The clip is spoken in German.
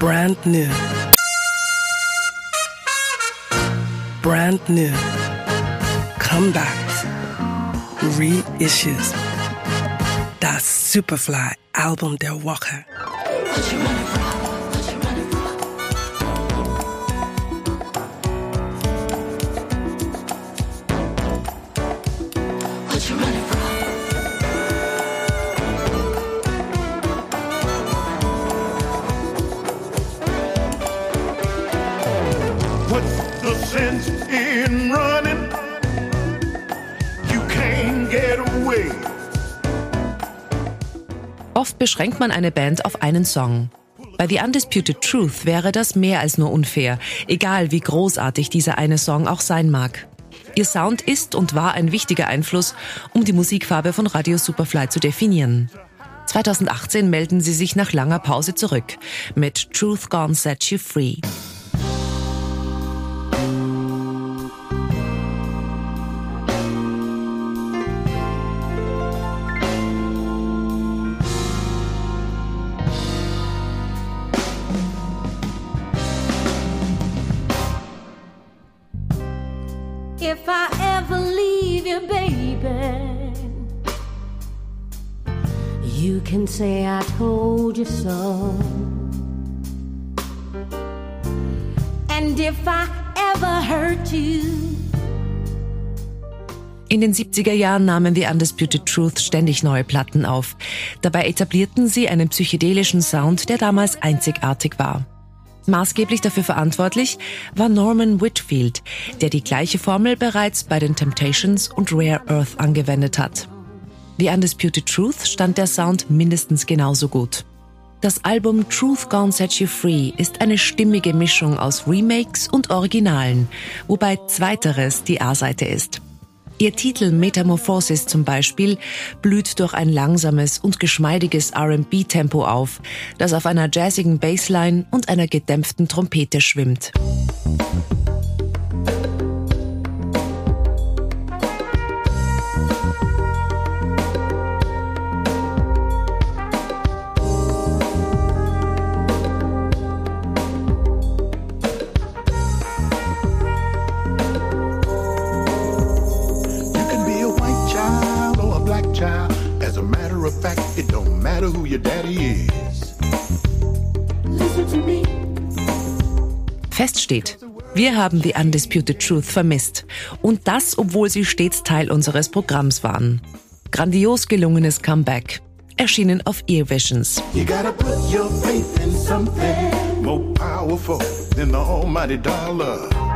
Brand new. Brand new. Comebacks. Reissues. That Superfly-Album der Woche. What's the sense in running? You can't get away. Oft beschränkt man eine Band auf einen Song. Bei The Undisputed Truth wäre das mehr als nur unfair, egal wie großartig dieser eine Song auch sein mag. Ihr Sound ist und war ein wichtiger Einfluss, um die Musikfarbe von Radio Superfly zu definieren. 2018 melden sie sich nach langer Pause zurück mit Truth Gone Set You Free. If I ever leave you, baby, you can say I told you so. And if I ever hurt you, In den 70er Jahren nahmen die Undisputed Truth ständig neue Platten auf. Dabei etablierten sie einen psychedelischen Sound, der damals einzigartig war. Maßgeblich dafür verantwortlich war Norman Whitfield, der die gleiche Formel bereits bei den Temptations und Rare Earth angewendet hat. The Undisputed Truth stand der Sound mindestens genauso gut. Das Album Truth Gone Set You Free ist eine stimmige Mischung aus Remakes und Originalen, wobei zweiteres die A-Seite ist. Ihr Titel Metamorphosis zum Beispiel blüht durch ein langsames und geschmeidiges RB-Tempo auf, das auf einer jazzigen Bassline und einer gedämpften Trompete schwimmt. Child. As a matter of fact, it don't matter who your daddy is. Listen to me. Fest steht, wir haben die Undisputed Truth vermisst. Und das, obwohl sie stets Teil unseres Programms waren. Grandios gelungenes Comeback. Erschienen auf Earvisions. You gotta put your faith in something more powerful than the almighty dollar.